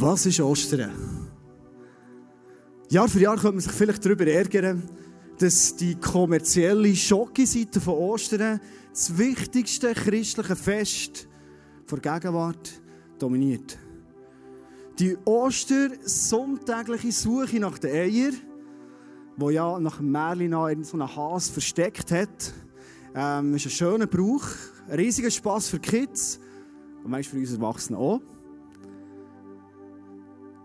Was ist Ostern? Jahr für Jahr könnte man sich vielleicht darüber ärgern, dass die kommerzielle Schocke-Seite von Ostern das wichtigste christliche Fest der Gegenwart dominiert. Die Oster-sonntägliche Suche nach den Eier, wo ja nach Märchen in so einem Has versteckt hat, ähm, ist ein schöner Brauch, ein riesiger Spass für Kids und manchmal für uns Erwachsene auch.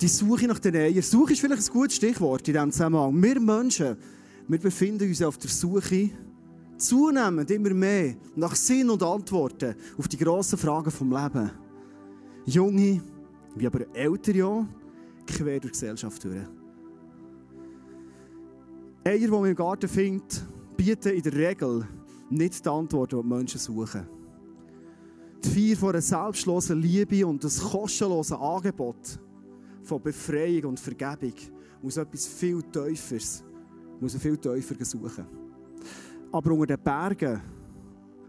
Die Suche nach den Eiern. Suche ist vielleicht ein gutes Stichwort in diesem Zusammenhang. Wir Menschen, wir befinden uns auf der Suche zunehmend immer mehr nach Sinn und Antworten auf die grossen Fragen vom Leben. Junge, wie aber ältere auch, quer durch die Gesellschaft durch. Eier, die man im Garten findet, bieten in der Regel nicht die Antworten, die die Menschen suchen. Die Feier von einer selbstlosen Liebe und das kostenlose Angebot von Befreiung und Vergebung muss etwas viel Tieferes, muss viel tiefer suchen. Aber unter den Bergen,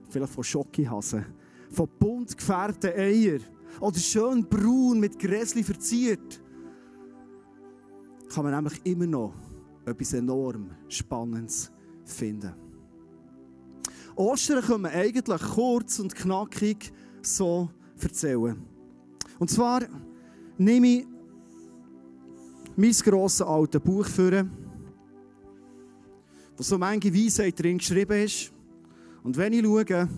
vielleicht von Schokihasen, von bunt gefärbten Eiern oder schön braun mit Gräsli verziert, kann man nämlich immer noch etwas enorm Spannendes finden. Ostern können wir eigentlich kurz und knackig so erzählen. Und zwar nehme ich mein grosses altes Buch führen, wo so manche Weisheit drin geschrieben ist. Und wenn ich schaue,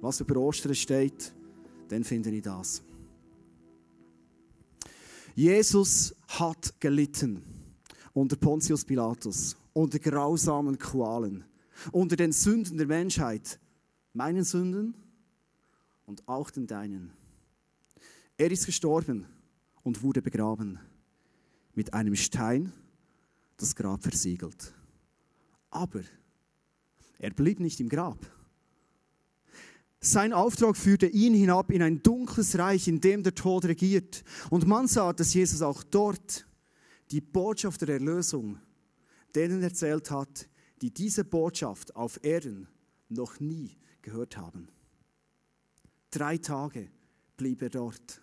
was über Ostern steht, dann finde ich das. Jesus hat gelitten unter Pontius Pilatus, unter grausamen Qualen, unter den Sünden der Menschheit, meinen Sünden und auch den deinen. Er ist gestorben und wurde begraben mit einem Stein das Grab versiegelt. Aber er blieb nicht im Grab. Sein Auftrag führte ihn hinab in ein dunkles Reich, in dem der Tod regiert. Und man sah, dass Jesus auch dort die Botschaft der Erlösung denen erzählt hat, die diese Botschaft auf Erden noch nie gehört haben. Drei Tage blieb er dort.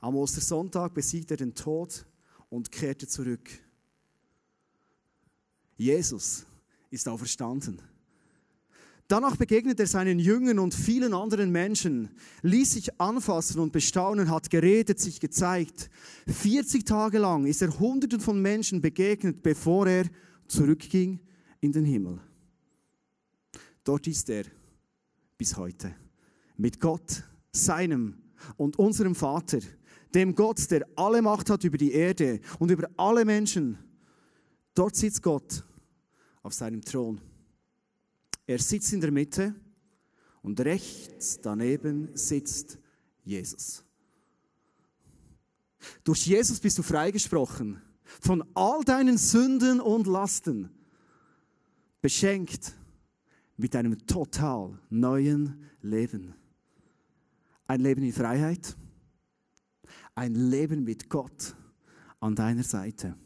Am Ostersonntag besiegte er den Tod und kehrte zurück. Jesus ist auferstanden. Danach begegnet er seinen Jüngern und vielen anderen Menschen, ließ sich anfassen und bestaunen, hat geredet, sich gezeigt. 40 Tage lang ist er Hunderten von Menschen begegnet, bevor er zurückging in den Himmel. Dort ist er bis heute. Mit Gott, seinem und unserem Vater, dem Gott, der alle Macht hat über die Erde und über alle Menschen. Dort sitzt Gott auf seinem Thron. Er sitzt in der Mitte und rechts daneben sitzt Jesus. Durch Jesus bist du freigesprochen von all deinen Sünden und Lasten, beschenkt mit einem total neuen Leben. Ein Leben in Freiheit, ein Leben mit Gott an deiner Seite.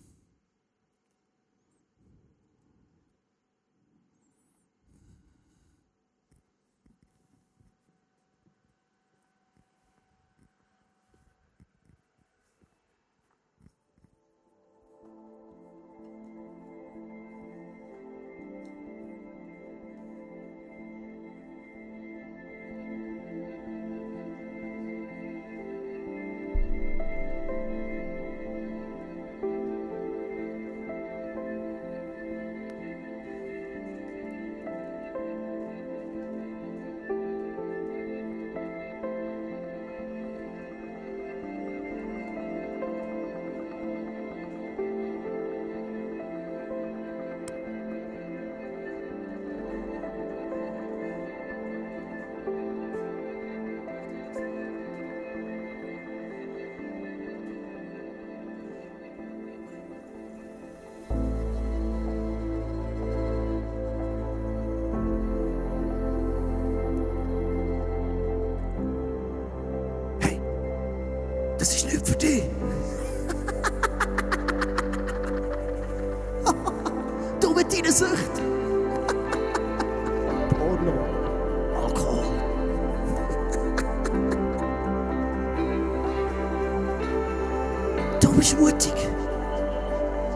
Bist mutig.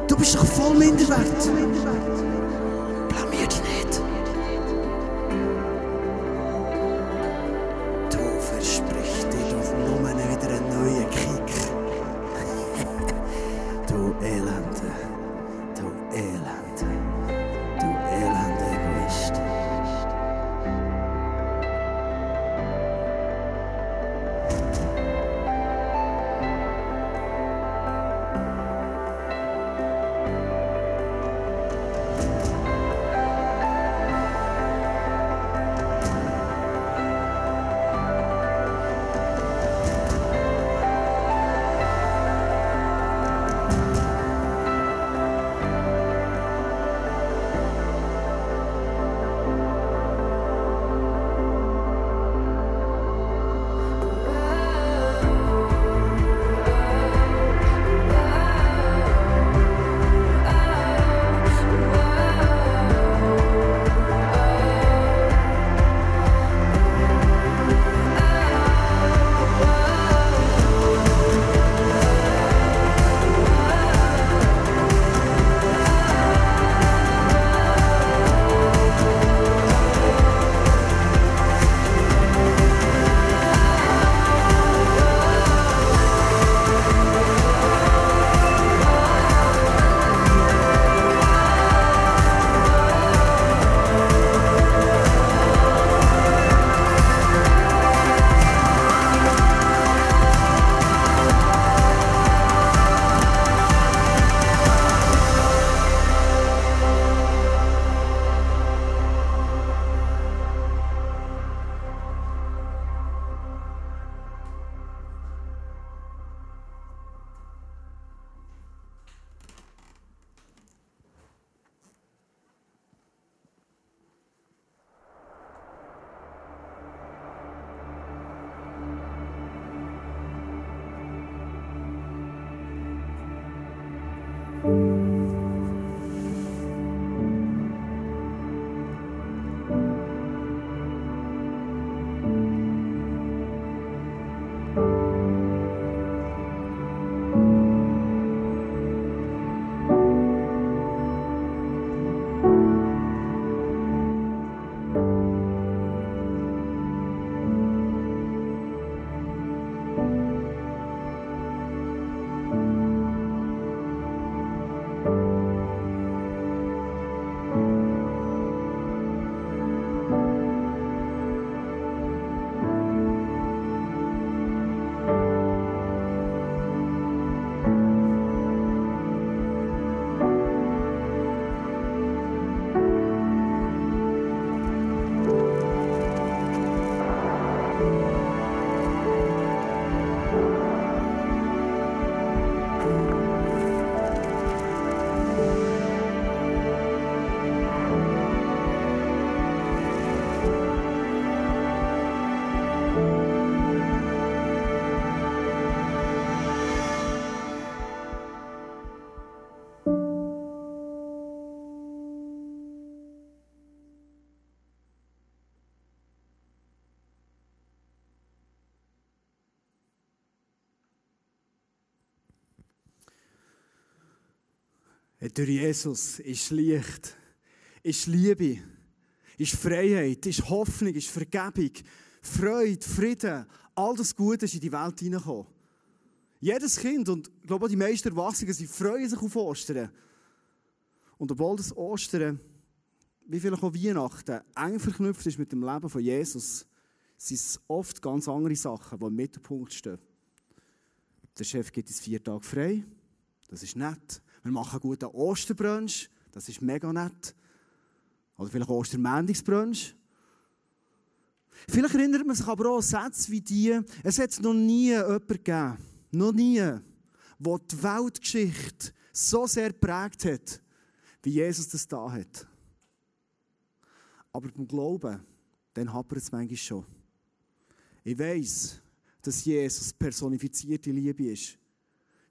Du bist doch voll minderwert. Durch Jesus ist Licht, ist Liebe, ist Freiheit, ist Hoffnung, ist Vergebung, Freude, Frieden. All das Gute ist in die Welt hineingekommen. Jedes Kind und ich glaube auch die meisten Erwachsenen, sie freuen sich auf Ostern. Und obwohl das Ostern, wie vielleicht auch Weihnachten, eng verknüpft ist mit dem Leben von Jesus, sind es oft ganz andere Sachen, die im Mittelpunkt stehen. Der Chef gibt uns vier Tage frei. Das ist nett. Wir machen einen guten Osterbrunch. Das ist mega nett. Oder vielleicht Ostermändigsbrunch. Vielleicht erinnert man sich aber auch an Sätze wie die, es hat noch nie jemanden gegeben, noch nie, der die Weltgeschichte so sehr geprägt hat, wie Jesus das da hat. Aber beim Glauben, dann hapert es manchmal schon. Ich weiß, dass Jesus personifizierte Liebe ist.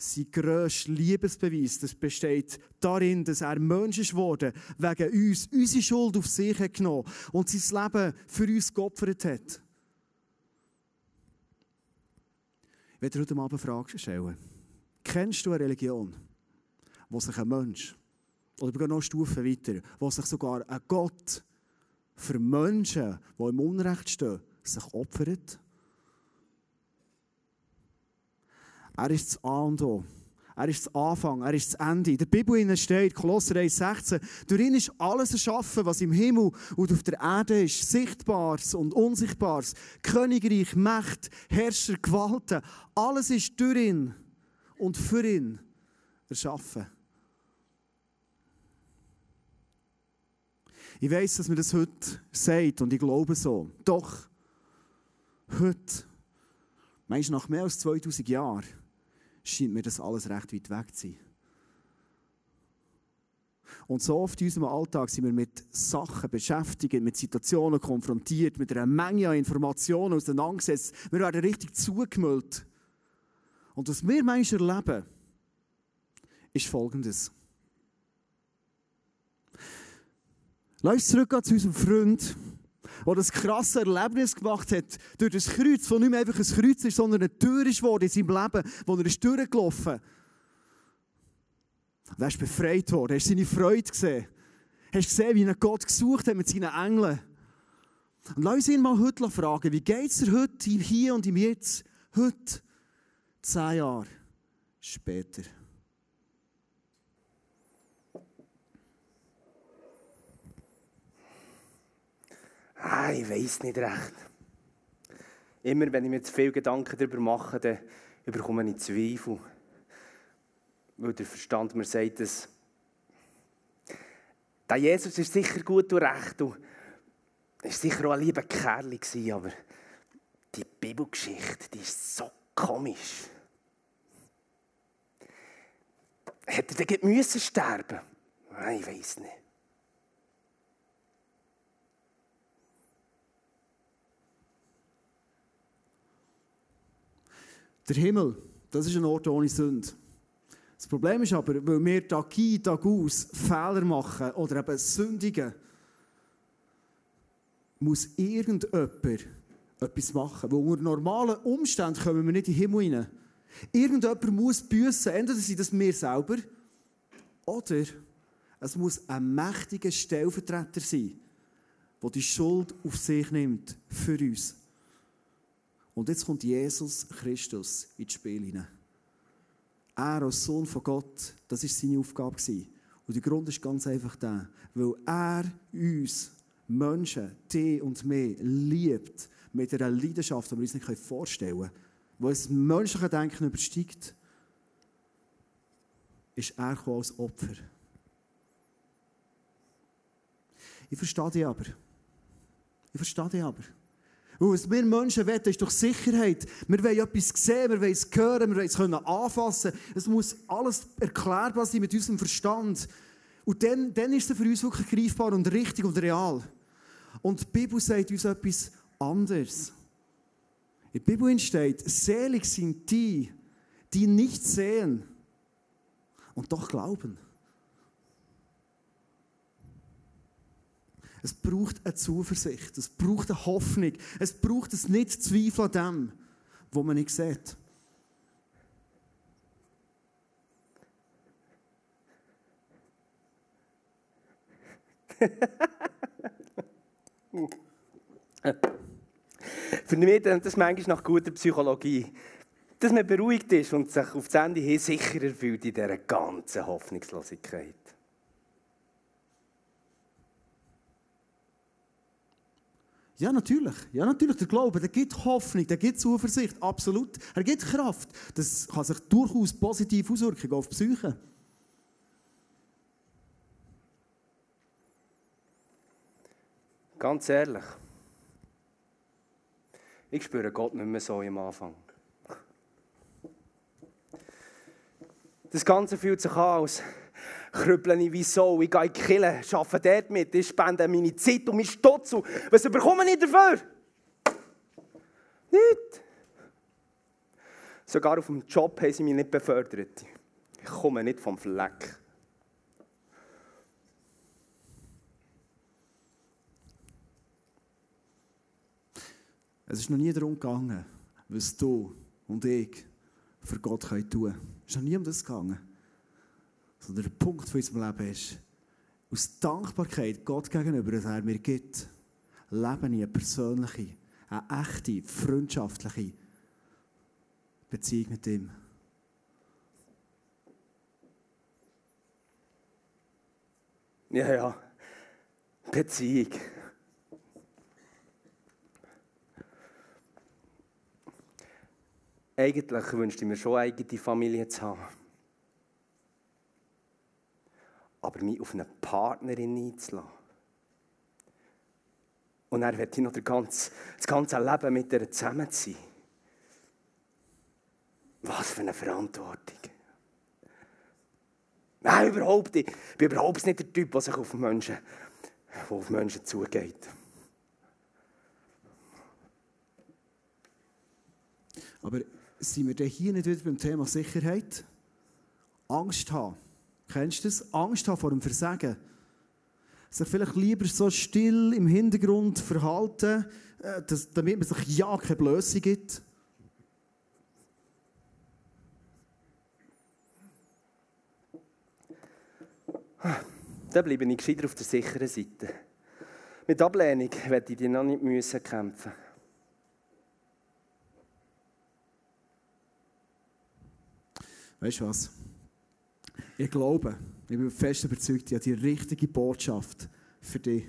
Sein grösster Liebesbeweis das besteht darin, dass er Mensch ist geworden, wegen uns, unsere Schuld auf sich hat genommen und sein Leben für uns geopfert hat. Ich werde heute Abend eine Frage stellen. Kennst du eine Religion, wo sich ein Mensch, oder noch eine Stufe weiter, wo sich sogar ein Gott für Menschen, die im Unrecht stehen, sich opfert? Er ist das A und O. Er ist das Anfang, er ist das Ende. In der Bibel steht, Kolosser 1,16, durch ihn ist alles erschaffen, was im Himmel und auf der Erde ist, Sichtbares und Unsichtbares, Königreich, Macht, Herrscher, Gewalten, alles ist durch ihn und für ihn erschaffen. Ich weiß, dass man das heute sagt und ich glaube so. Doch, heute, meinst nach mehr als 2000 Jahren, scheint mir das alles recht weit weg zu sein. Und so oft in unserem Alltag sind wir mit Sachen beschäftigt, mit Situationen konfrontiert, mit einer Menge an Informationen auseinandergesetzt. Wir werden richtig zugemüllt. Und was wir manchmal erleben, ist Folgendes. Lass uns zurückgehen zu unserem Freund, der das krasse Erlebnis gemacht hat, durch das Kreuz, das nicht mehr einfach ein Kreuz ist, sondern eine Tür ist in seinem Leben, wo er ist durchgelaufen ist. Und er ist befreit worden, hast seine Freude gesehen. Hast gesehen, wie er Gott gesucht hat mit seinen Engeln. Und lass uns ihn mal heute fragen, wie geht es dir heute, hier und im Jetzt, heute, zehn Jahre später? Ah, ich weiß nicht recht. Immer wenn ich mir zu viel Gedanken darüber mache, dann überkomme ich Zweifel. Weil der Verstand mir sagt, dass der Jesus ist sicher gut und recht und ist sicher auch ein lieber Kerl gewesen, aber die Bibelgeschichte, die ist so komisch. Hätte er müssen sterben? Nein, ich weiß nicht. Der Himmel, das ist ein Ort ohne Sünde. Das Problem ist aber, weil wir Tag ein, Tag aus Fehler machen oder eben sündigen, muss irgendjemand etwas machen. Weil unter normalen Umständen kommen wir nicht in den Himmel rein. Irgendjemand muss büssen. Entweder sind das wir selber oder es muss ein mächtiger Stellvertreter sein, der die Schuld auf sich nimmt für uns. Und jetzt kommt Jesus Christus ins Spiel hinein. Er als Sohn von Gott, das war seine Aufgabe. Und der Grund ist ganz einfach der, weil er uns Menschen, die und mich, liebt mit einer Leidenschaft, die wir uns nicht vorstellen können, die das menschliche Denken übersteigt, ist er als Opfer. Ich verstehe dich aber. Ich verstehe dich aber. Was wir Menschen wollen, ist doch Sicherheit. Wir wollen etwas sehen, wir wollen es hören, wir wollen es können anfassen. Es muss alles erklärbar sein mit unserem Verstand. Und dann, dann ist es für uns wirklich greifbar und richtig und real. Und die Bibel sagt uns etwas anderes. In der Bibel steht, selig sind die, die nicht sehen und doch glauben. Es braucht eine Zuversicht, es braucht eine Hoffnung, es braucht es nicht Zweifel an dem, was man nicht sieht. Für mich klingt das manchmal nach guter Psychologie. Dass man beruhigt ist und sich auf das Ende hin sicherer fühlt in dieser ganzen Hoffnungslosigkeit. Ja, natürlich. Ja, natürlich. Der Glaube, der gibt Hoffnung, der gibt Zuversicht. Absolut. Er gibt Kraft. Das kann sich durchaus positiv auswirken auf die Psyche. Ganz ehrlich. Ich spüre Gott nicht mehr so am Anfang. Das Ganze fühlt sich an, als krüppeln ich wie so, ich gehe in die Kirche, arbeite dort mit, ich spende meine Zeit und mein Stutz. Was bekomme ich dafür? Nicht. Sogar auf dem Job haben sie mich nicht befördert. Ich komme nicht vom Fleck. Es ist noch nie darum gegangen, was du und ich für Gott tun können. Es ist noch nie um das gegangen. Sondern der Punkt von unserem Leben ist, aus Dankbarkeit Gott gegenüber, dass er mir gibt, lebe ich eine persönliche, eine echte, freundschaftliche Beziehung mit ihm. Ja, ja. Beziehung. Eigentlich wünschte ich mir schon eigene Familie zu haben. Aber mich auf eine Partnerin einzulassen. Und er wird noch ganze, das ganze Leben mit ihr zusammen sein. Was für eine Verantwortung. Nein, überhaupt nicht. Ich bin überhaupt nicht der Typ, der sich auf Menschen, der auf Menschen zugeht. Aber sind wir denn hier nicht wieder beim Thema Sicherheit? Angst haben. Kennst du das? Angst haben vor dem Versagen. Sich vielleicht lieber so still im Hintergrund verhalten, äh, damit man sich ja keine Blöße gibt. Dann bleibe ich gescheiter auf der sicheren Seite. Mit Ablehnung werde ich dir noch nicht müssen kämpfen Weißt du was? Ich glaube, ich bin fest überzeugt, ich habe die richtige Botschaft für dich.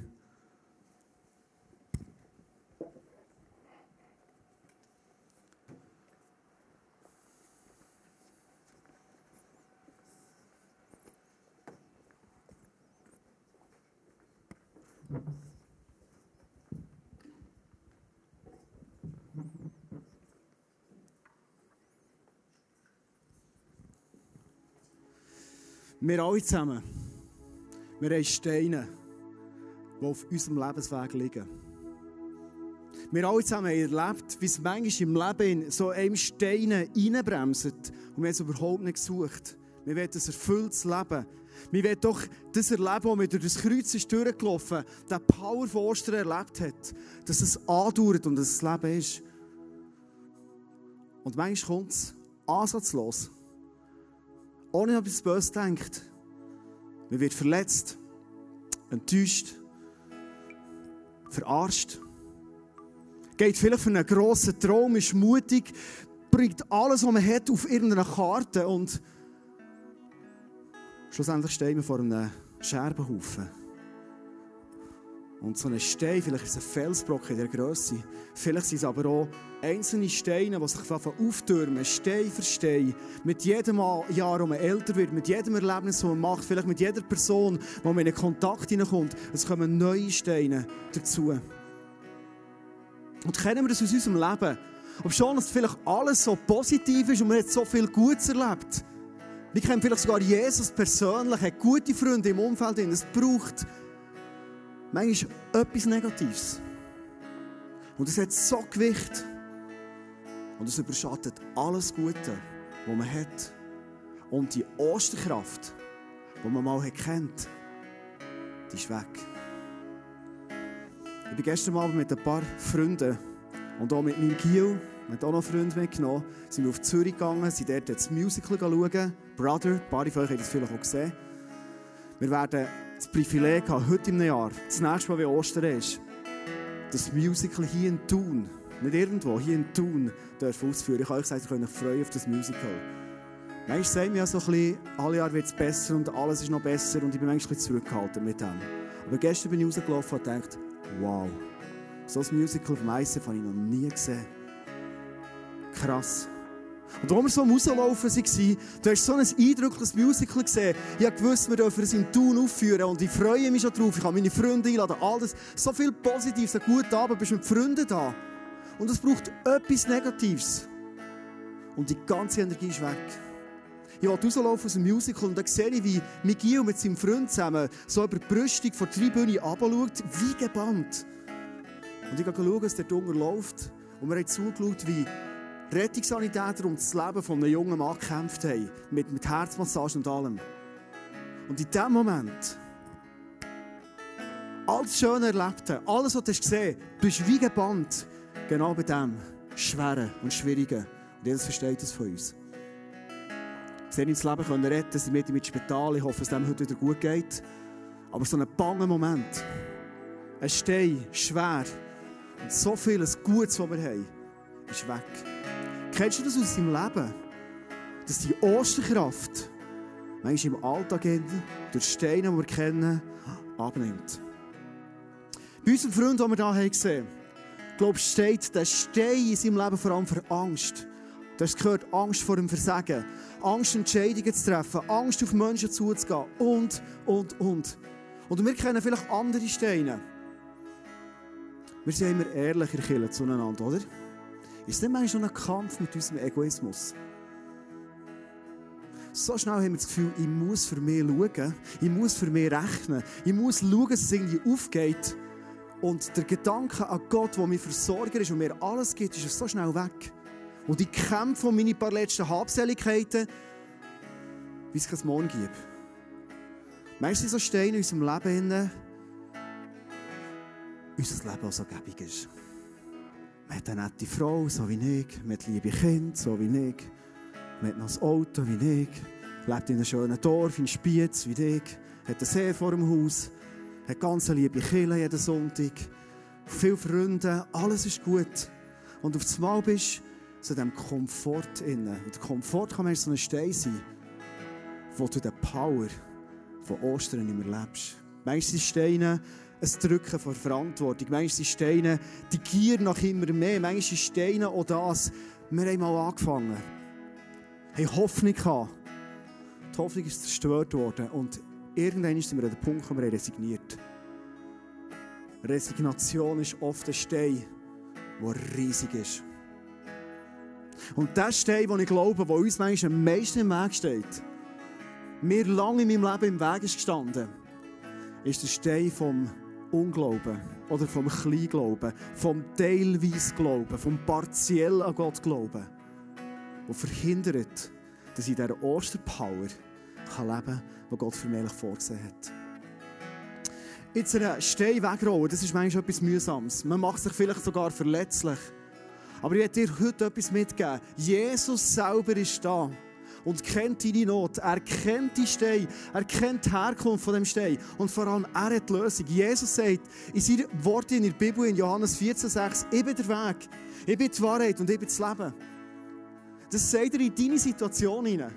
Wir alle zusammen, wir haben Steine, die auf unserem Lebensweg liegen. Wir alle zusammen haben erlebt, wie es manchmal im Leben so einem Steine reinbremst und wir haben es überhaupt nicht gesucht. Wir wollen ein erfülltes Leben. Wir wollen doch das erleben, was wir durch das Kreuz ist durchgelaufen der Power von Ostern erlebt hat, dass es andauert und dass es das Leben ist. Und manchmal kommt es ansatzlos ohne etwas Böses denkt. Man wird verletzt, enttäuscht, verarscht. Geht vielleicht für einen grossen Traum, ist mutig, bringt alles, was man hat, auf irgendeine Karte und schlussendlich stehen wir vor einem Scherbenhaufen. Und so ein Stein, vielleicht ist es ein Felsbrocken in der Größe, vielleicht sind es aber auch einzelne Steine, die sich auftürmen, Stein für Stein. Mit jedem Jahr, wo man älter wird, mit jedem Erlebnis, das man macht, vielleicht mit jeder Person, wo man in Kontakt hineinkommt, es kommen neue Steine dazu. Und kennen wir das aus unserem Leben? Ob schon, dass vielleicht alles so positiv ist und man hat so viel Gutes erlebt. Wir kennen vielleicht sogar Jesus persönlich, hat gute Freunde im Umfeld, es braucht manchmal etwas Negatives. Und es hat so Gewicht. Und es überschattet alles Gute, was man hat. Und die Osterkraft, die man mal kennt, die ist weg. Ich bin gestern Abend mit ein paar Freunden und auch mit meinem Giel, mit auch noch Freunde mitgenommen, sind wir auf Zürich gegangen, sind dort das Musical schauen. Brother, ein paar von euch haben das vielleicht auch gesehen. Wir werden das Privileg haben, heute im Jahr, das nächste Mal, wie Ostern ist, das Musical hier in Thun, nicht irgendwo, hier in Thun, ausführen. Ich habe euch gesagt, ihr könnt euch freuen auf das Musical. Manchmal sagen wir ja so ein bisschen, alle Jahre wird es besser und alles ist noch besser und ich bin manchmal ein bisschen zurückgehalten mit dem. Aber gestern bin ich rausgelaufen und dachte, wow, so ein Musical vom ICF habe ich noch nie gesehen. Krass. Und als wir so Rauslaufen waren, du hast so ein eindrückliches Musical gesehen. Ich wusste, wir dürfen es in Thun aufführen und ich freue mich schon drauf. Ich kann meine Freunde einladen, all das. So viel Positives, einen guten Abend, bist mit Freunden da. Und es braucht etwas Negatives. Und die ganze Energie ist weg. Ich wollte rauslaufen aus dem Musical und da sehe ich, wie Miguel mit seinem Freund zusammen so über die Brüstung von der Tribüne runterschaut, wie gebannt. Und ich schaue, was der Dunger läuft. Und wir haben zugeschaut, wie Rettungssanitäter um das Leben von einem jungen Mann gekämpft haben. Mit, mit Herzmassage und allem. Und in dem Moment, alles Schöne erlebt alles, was du gesehen hast, bist wie gebannt. Genau bei dem Schweren und Schwierigen. Und Jesus versteht das von uns. sie ins Leben können retten, sie mit ihm ins Spital, ich hoffe, es dem heute wieder gut geht. Aber so ein banger Moment, ein Stein, schwer, und so vieles Gutes, was wir haben, ist weg. Kennst du das aus deinem Leben? Dass die Osterkraft manchmal im Alltag durch Steine, die wir kennen, abnimmt. Bei unseren Freunden, die wir hier gesehen haben, glaube ich, steht der Stein in seinem Leben vor allem für Angst. Du hast gehört, Angst vor dem Versagen, Angst, Entscheidungen zu treffen, Angst, auf Menschen zuzugehen und, und, und. Und wir kennen vielleicht andere Steine. Wir sind immer ehrlicher zueinander, oder? Ist nicht manchmal so ein Kampf mit unserem Egoismus? So schnell haben wir das Gefühl, ich muss für mich schauen, ich muss für mich rechnen, ich muss schauen, dass es irgendwie aufgeht. Und der Gedanke an Gott, der mir Versorger ist und mir alles gibt, ist so schnell weg. Und ich kämpfe um meine paar letzten Habseligkeiten, wie es kein Morgen gibt. Meistens sind so Steine in unserem Leben, unser Leben auch so gäbig ist. Man hat eine nette Frau, so wie ich, man hat liebe Kinder, so wie ich, man hat noch ein Auto, wie ich, lebt in einem schönen Dorf, in Spiez, wie ich, hat einen See vor dem Haus, hat ganz liebe Kinder jeden Sonntag, viele Freunde, alles ist gut. Und auf einmal bist du so dem Komfort inne. Und der Komfort kann manchmal so ein Stein sein, wo du die Power von Ostern nicht mehr lebst. Manchmal sind Steine ein Drücken vor Verantwortung. Manchmal sind Steine die Gier nach immer mehr. Manchmal sind Steine auch das. Wir haben mal angefangen. Haben Hoffnung gehabt. Die Hoffnung ist zerstört worden. Und irgendwann sind wir an dem Punkt, wo wir resigniert Resignation ist oft ein Stein, der riesig ist. Und der Stein, den ich glaube, der uns manchmal am meisten im Weg steht, mir lange in meinem Leben im Weg ist gestanden, ist der Stein vom Unglauben oder vom Kleinglauben, vom teilweise Glauben, vom partiell an Gott Glauben, der verhindert, dass ich in dieser Osterpower kann leben kann, die Gott für mich vorgesehen hat. Jetzt einen Stein das ist manchmal etwas Mühsames. Man macht sich vielleicht sogar verletzlich. Aber ich werde dir heute etwas mitgeben. Jesus selber ist da und kennt deine Not. Er kennt die Stein. Er kennt die Herkunft von dem Stein. Und vor allem, er hat die Lösung. Jesus sagt in seinen Worten in der Bibel in Johannes 14,6 ich bin der Weg, ich bin die Wahrheit und ich bin das Leben. Das sagt er in deine Situation hinein.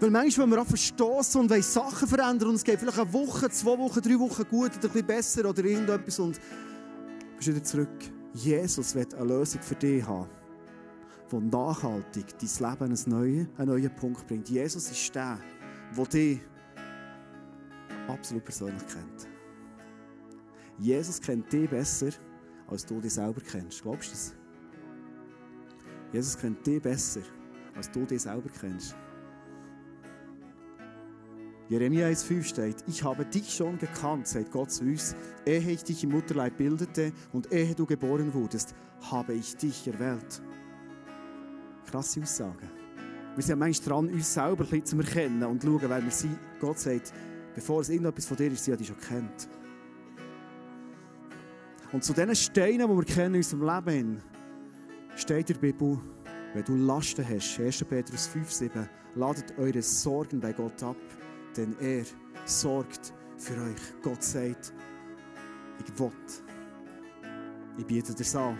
Weil manchmal, wenn wir auch verstoßen und Sachen verändern und es geht vielleicht eine Woche, zwei Wochen, drei Wochen gut oder ein bisschen besser oder irgendetwas und bist wieder zurück. Jesus wird eine Lösung für dich haben der nachhaltig dein Leben einen neuen, einen neuen Punkt bringt. Jesus ist der, der dich absolut persönlich kennt. Jesus kennt dich besser, als du dich selber kennst. Glaubst du das? Jesus kennt dich besser, als du dich selber kennst. Jeremia 1,5 steht, ich habe dich schon gekannt, sagt Gott zu uns, ehe ich dich im Mutterleib bildete und ehe du geboren wurdest, habe ich dich erwählt. Krasse Aussagen. Wir sind manchmal dran, uns selber ein bisschen zu erkennen und zu schauen, wer wir sind. Gott sagt, bevor es irgendetwas von dir ist, sie hat dich schon kennt. Und zu diesen Steinen, die wir kennen in unserem Leben, steht in der Bibel, wenn du Lasten hast, 1. Petrus 5, 7, ladet eure Sorgen bei Gott ab, denn er sorgt für euch. Gott sagt, ich will. Ich biete dir das an.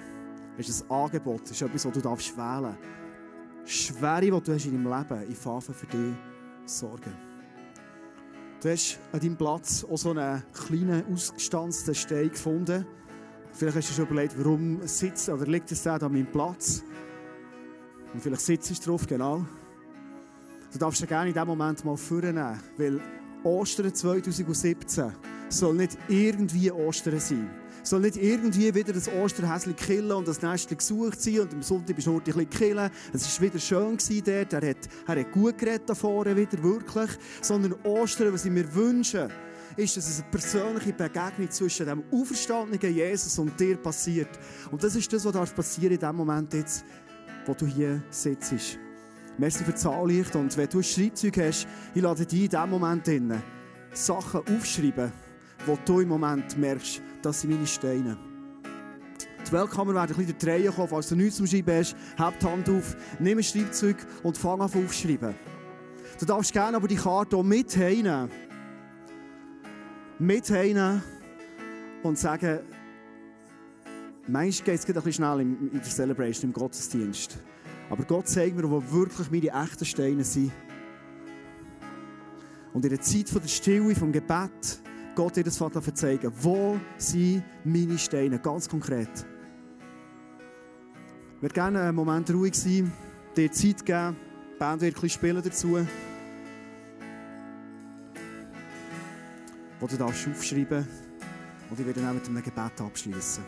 Es ist ein Angebot, es ist etwas, das du wählen darfst. Schwere, die du hast in deinem Leben, ich fange für dich sorgen. Du hast an deinem Platz auch so einen kleinen, ausgestanzten Stein gefunden. Vielleicht hast du schon überlegt, warum sitzt oder liegt es da an meinem Platz? Und vielleicht sitzt du drauf, genau. Du darfst ihn gerne in diesem Moment mal vornehmen, weil Ostern 2017 soll nicht irgendwie Ostern sein soll nicht irgendwie wieder das Osterhäschen killen und das Nest gesucht sein und am Sonntag bist du ein bisschen killen. Es war wieder schön dort. Er hat, er hat gut geredet da vorne wieder, wirklich. Sondern Ostern, was ich mir wünsche, ist, dass es eine persönliche Begegnung zwischen dem auferstandenen Jesus und dir passiert. Und das ist das, was passieren in dem Moment jetzt, wo du hier sitzt. Merci für das Anlicht und wenn du ein Schreibzeug hast, ich lade dich in diesem Moment in, Sachen aufschreiben, wo du im Moment merkst, das sind meine Steine. Die Weltkammer werden ein bisschen drehen kommen, falls du nichts zum Schreiben hast, heb die Hand auf, nimm ein Schreibzeug und fang an aufschreiben. Du darfst gerne aber die Karte auch mit heimnehmen. Mit heimnehmen und sagen, manchmal geht es ein bisschen schnell in der Celebration, im Gottesdienst. Aber Gott zeigt mir, wo wirklich meine echten Steine sind. Und in der Zeit der Stille, vom Gebet, Gott dir das Vater zeigen. Wo sind meine Steine? Ganz konkret. Ich würde gerne einen Moment ruhig sein, dir Zeit geben. Die Band wird ein bisschen spielen dazu. Wo du darfst aufschreiben und ich werde dann mit einem Gebet abschließen.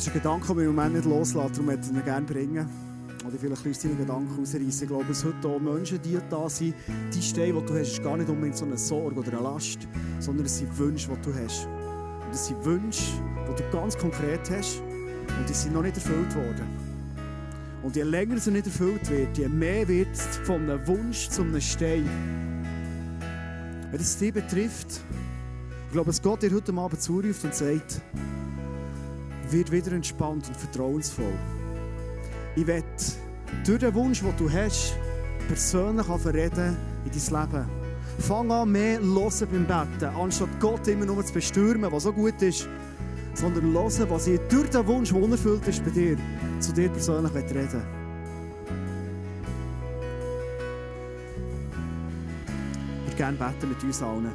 Das ist ein Gedanke, den wir im Moment nicht loslassen, darum möchte ich ihn gerne bringen. Oder vielleicht ein deine Gedanken ausreißen. Ich glaube, dass heute auch Menschen, die da sind, die Steine, die du hast, ist gar nicht unbedingt so eine Sorge oder eine Last, sondern es sind Wünsche, die du hast. Und es sind Wünsche, die du ganz konkret hast und die sind noch nicht erfüllt worden. Und je länger sie nicht erfüllt wird, je mehr wird es von einem Wunsch zu einem Stein. Wenn es dich betrifft, ich glaube, dass Gott dir heute Abend zuruft und sagt, wird wieder entspannt und vertrauensvoll. Ich werde durch den Wunsch, den du hast, persönlich verreden in dein Leben. Fang an, mehr hören beim Betten, anstatt Gott immer nur zu bestürmen, was so gut ist, sondern hören, was ich durch den Wunsch, der unerfüllt ist bei dir, zu dir persönlich reden will. Ich würde gerne beten mit uns allen.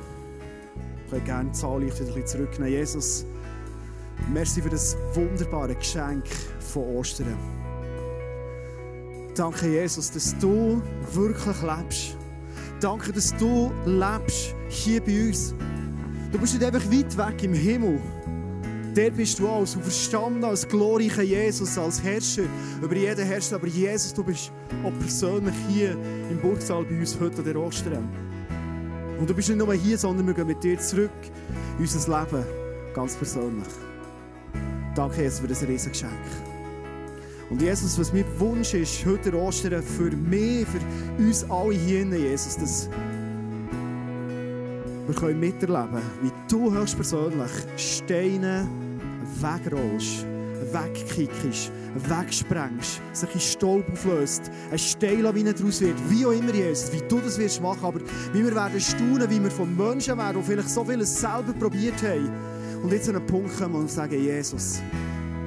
Ich würde gerne die Zahl wieder zurücknehmen. Jesus, Merci für das wunderbare Geschenk von Ostern. Danke, Jesus, dass du wirklich lebst. Danke, dass du lebst hier bei uns. Du bist nicht einfach weit weg im Himmel. Der bist du als verstanden, als glorreicher Jesus, als Herrscher über jeden Herrscher. Aber Jesus, du bist auch persönlich hier im Burgsaal bei uns heute an der Ostern. Und du bist nicht nur hier, sondern wir gehen mit dir zurück in unser Leben, ganz persönlich. Danke, Jesus, für das Riesengeschenk. Und Jesus, was mein Wunsch ist, heute Ostern für mich, für uns alle hier, Jesus, dass wir können miterleben wie du höchstpersönlich Steine wegrollst, wegkickst, wegsprengst, sich in Staub auflöst, eine Steinlawine daraus wird, wie auch immer, Jesus, wie du das wirst machen, aber wie wir werden staunen, wie wir von Menschen werden, die vielleicht so vieles selber probiert haben, und jetzt an einen Punkt kommen und sagen, Jesus,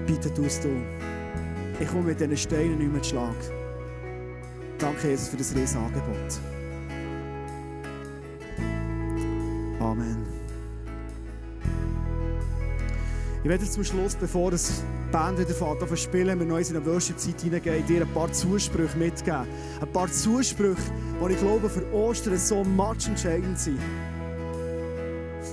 bitte tust du. Ich komme mit diesen Steinen nicht mehr zu Schlag. Danke, Jesus, für das riesige Angebot. Amen. Ich werde zum Schluss, bevor das Band wieder fährt, auf spielen, wir neu in eine Worship-Zeit hineingehen, dir ein paar Zusprüche mitgeben. Ein paar Zusprüche, die ich glaube für Ostern so much entscheidend sind.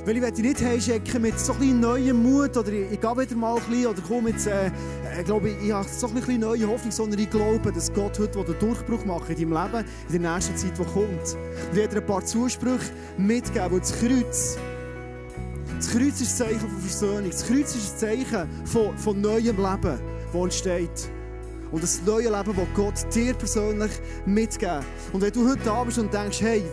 Weil ich werde nicht heimschicken mit so ein neuem Mut oder ich, ich gehe wieder mal ein bisschen oder komme jetzt, äh, ich glaube, ich habe so ein neue Hoffnung, sondern ich glaube, dass Gott heute einen Durchbruch macht in deinem Leben, in der nächsten Zeit, die kommt. Und ich ein paar Zusprüche mitgeben, weil das Kreuz, das Kreuz ist ein Zeichen von Versöhnung, das Kreuz ist ein Zeichen von, von neuem Leben, das entsteht. Und das neue Leben, das Gott dir persönlich mitgeben. Und wenn du heute da bist und denkst, hey,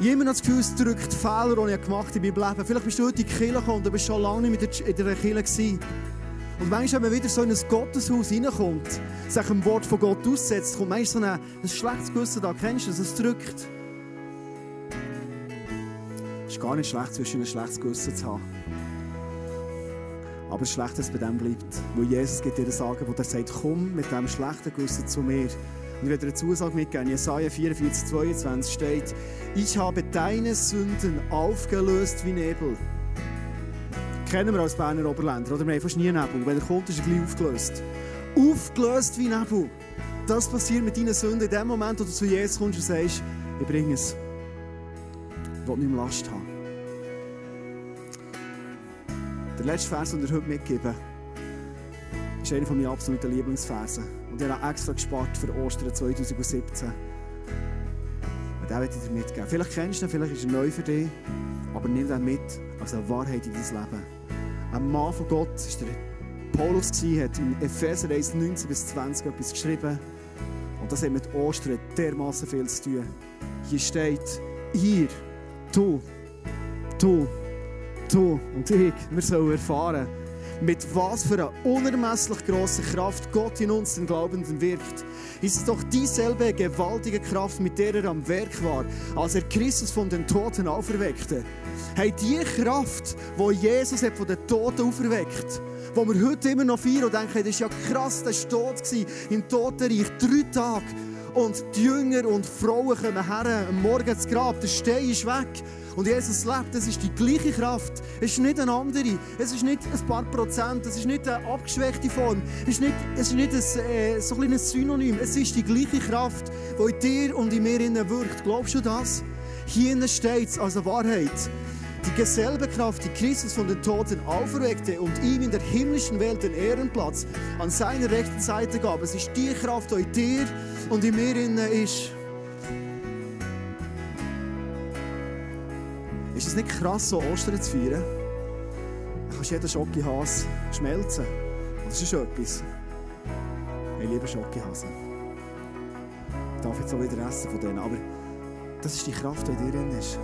ich habe immer noch das Gefühl, es drückt Fehler, die ich gemacht habe in meinem Leben. Vielleicht bist du heute in die Kirche gekommen und bist schon lange nicht in der Kirche gewesen. Und manchmal, wenn man wieder so in ein Gotteshaus reinkommt, sich ein Wort von Gott aussetzt, kommt manchmal so ein, ein schlechtes Gewissen da. Kennst du das? Es drückt. Es ist gar nicht schlecht, zwischen ein schlechtes Gewissen zu haben. Aber es ist schlecht, dass es bei dem bleibt. Weil Jesus dir das Angebot, er sagt, komm mit diesem schlechten Gewissen zu mir. Und ich werde eine Zusage mitgeben. Jesaja 44, 22 steht, ich habe deine Sünden aufgelöst wie Nebel. Kennen wir als Berner Oberländer, oder? Wir haben fast nie Nebel. Wenn er kommt, ist er gleich aufgelöst. Aufgelöst wie Nebel. Das passiert mit deinen Sünden in dem Moment, wo du zu Jesus kommst und sagst, ich bringe es. Ich will nicht mehr Last haben. Der letzte Vers, den ich heute mitgebe, ist einer meiner absoluten Lieblingsversen. Und ich habe extra gespart für Ostern 2017. Und den möchte ich dir mitgeben. Vielleicht kennst du ihn, vielleicht ist er neu für dich, aber nimm den mit als eine Wahrheit in dein Leben. Ein Mann von Gott war der Paulus, hat in Epheser 1, 19 bis 20 etwas geschrieben. Und das hat mit Ostern dermaßen viel zu tun. Hier steht, ihr, du, du, du und ich, wir sollen erfahren, mit was für einer unermesslich grossen Kraft Gott in uns, den Glaubenden, wirkt. Ist es doch dieselbe gewaltige Kraft, mit der er am Werk war, als er Christus von den Toten auferweckte. Hey, die Kraft, wo Jesus hat von den Toten auferweckt, wo wir heute immer noch feiern und denken, das ist ja krass, das war tot im Totenreich, drei Tage. Und die Jünger und Frauen kommen her, am Morgen ins Grab, der Stein ist weg. Und Jesus lebt, das ist die gleiche Kraft. Es ist nicht eine andere. Es ist nicht ein paar Prozent. Es ist nicht eine abgeschwächte Form. Es ist nicht, es ist nicht ein, äh, so ein Synonym. Es ist die gleiche Kraft, die in dir und in mir wirkt. Glaubst du das? Hier steht es als Wahrheit. Die selbe Kraft, die Christus von den Toten auferweckte und ihm in der himmlischen Welt den Ehrenplatz an seiner rechten Seite gab. Es ist die Kraft, die in dir und in mir ist. Ist es nicht krass, so Ostern zu feiern? Du kannst jeden Schokohas schmelzen. Das ist etwas. Ich liebe Schokohasen. Ich darf jetzt auch wieder essen von denen, aber das ist die Kraft, die in dir ist.